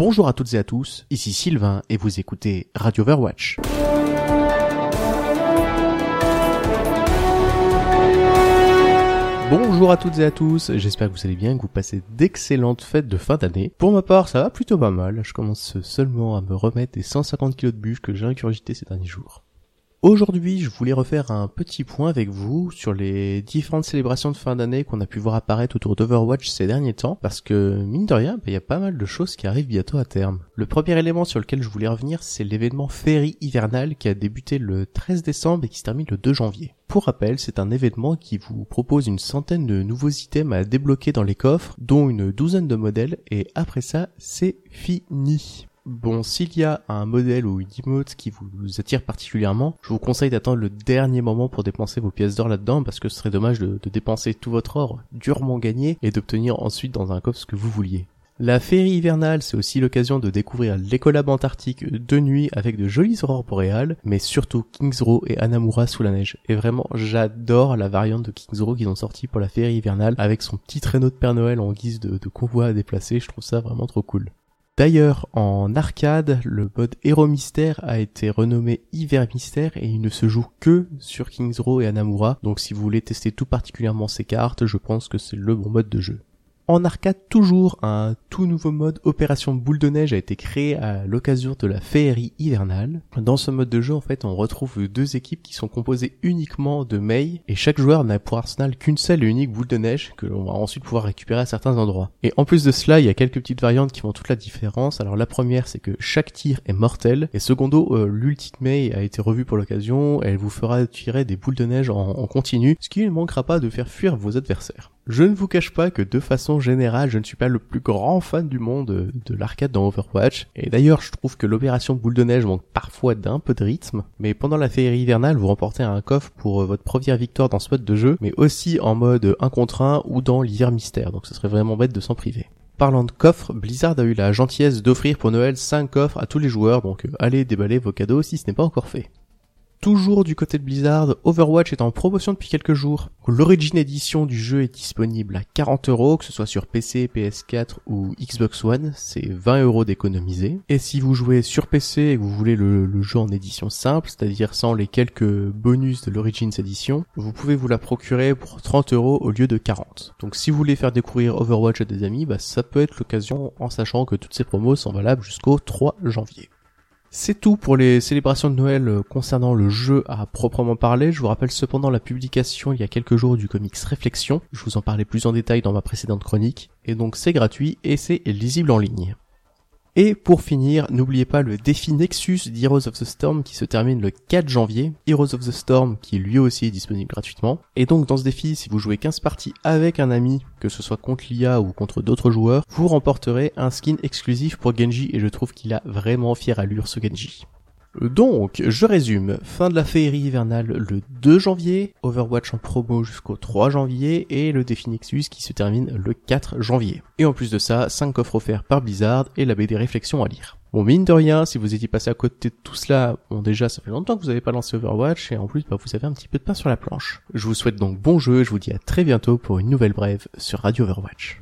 Bonjour à toutes et à tous, ici Sylvain et vous écoutez Radio Overwatch. Bonjour à toutes et à tous, j'espère que vous allez bien, que vous passez d'excellentes fêtes de fin d'année. Pour ma part, ça va plutôt pas mal, je commence seulement à me remettre des 150 kg de bûches que j'ai incurgité ces derniers jours. Aujourd'hui, je voulais refaire un petit point avec vous sur les différentes célébrations de fin d'année qu'on a pu voir apparaître autour d'Overwatch ces derniers temps, parce que, mine de rien, bah, il y a pas mal de choses qui arrivent bientôt à terme. Le premier élément sur lequel je voulais revenir, c'est l'événement Ferry hivernal qui a débuté le 13 décembre et qui se termine le 2 janvier. Pour rappel, c'est un événement qui vous propose une centaine de nouveaux items à débloquer dans les coffres, dont une douzaine de modèles, et après ça, c'est fini. Bon, s'il y a un modèle ou une emote qui vous attire particulièrement, je vous conseille d'attendre le dernier moment pour dépenser vos pièces d'or là-dedans parce que ce serait dommage de, dépenser tout votre or durement gagné et d'obtenir ensuite dans un coffre ce que vous vouliez. La féerie hivernale, c'est aussi l'occasion de découvrir l'écolab antarctique de nuit avec de jolies aurores boréales, mais surtout Kings Row et Anamura sous la neige. Et vraiment, j'adore la variante de Kings Row qu'ils ont sorti pour la féerie hivernale avec son petit traîneau de Père Noël en guise de convoi à déplacer. Je trouve ça vraiment trop cool. D'ailleurs, en arcade, le mode Héros Mystère a été renommé Hiver Mystère et il ne se joue que sur Kings Row et Anamura. Donc si vous voulez tester tout particulièrement ces cartes, je pense que c'est le bon mode de jeu. En arcade toujours, un tout nouveau mode Opération Boule de Neige a été créé à l'occasion de la féerie hivernale. Dans ce mode de jeu, en fait, on retrouve deux équipes qui sont composées uniquement de Mei, et chaque joueur n'a pour arsenal qu'une seule et unique boule de neige que l'on va ensuite pouvoir récupérer à certains endroits. Et en plus de cela, il y a quelques petites variantes qui font toute la différence. Alors la première, c'est que chaque tir est mortel, et secondo, euh, l'ultime Mei a été revue pour l'occasion, elle vous fera tirer des boules de neige en continu, ce qui ne manquera pas de faire fuir vos adversaires. Je ne vous cache pas que de façon générale, je ne suis pas le plus grand fan du monde de l'arcade dans Overwatch. Et d'ailleurs, je trouve que l'opération boule de neige manque parfois d'un peu de rythme. Mais pendant la féerie hivernale, vous remportez un coffre pour euh, votre première victoire dans ce mode de jeu, mais aussi en mode 1 contre 1 ou dans l'hiver mystère. Donc ce serait vraiment bête de s'en priver. Parlant de coffres, Blizzard a eu la gentillesse d'offrir pour Noël 5 coffres à tous les joueurs, donc euh, allez déballer vos cadeaux si ce n'est pas encore fait. Toujours du côté de Blizzard, Overwatch est en promotion depuis quelques jours. L'origine edition du jeu est disponible à 40 euros, que ce soit sur PC, PS4 ou Xbox One, c'est 20 euros d'économiser. Et si vous jouez sur PC et que vous voulez le, jeu en édition simple, c'est-à-dire sans les quelques bonus de l'Origins Edition, vous pouvez vous la procurer pour 30 euros au lieu de 40. Donc si vous voulez faire découvrir Overwatch à des amis, bah, ça peut être l'occasion en sachant que toutes ces promos sont valables jusqu'au 3 janvier. C'est tout pour les célébrations de Noël euh, concernant le jeu à proprement parler. Je vous rappelle cependant la publication il y a quelques jours du comics Réflexion. Je vous en parlais plus en détail dans ma précédente chronique. Et donc c'est gratuit et c'est lisible en ligne. Et pour finir, n'oubliez pas le défi Nexus d'Heroes of the Storm qui se termine le 4 janvier. Heroes of the Storm qui lui aussi est disponible gratuitement. Et donc dans ce défi, si vous jouez 15 parties avec un ami, que ce soit contre l'IA ou contre d'autres joueurs, vous remporterez un skin exclusif pour Genji et je trouve qu'il a vraiment fière allure ce Genji. Donc, je résume. Fin de la féerie hivernale le 2 janvier, Overwatch en promo jusqu'au 3 janvier et le défi Nexus qui se termine le 4 janvier. Et en plus de ça, 5 coffres offerts par Blizzard et la BD Réflexions à lire. Bon, mine de rien, si vous étiez passé à côté de tout cela, bon déjà, ça fait longtemps que vous n'avez pas lancé Overwatch et en plus, bah, vous avez un petit peu de pain sur la planche. Je vous souhaite donc bon jeu et je vous dis à très bientôt pour une nouvelle brève sur Radio Overwatch.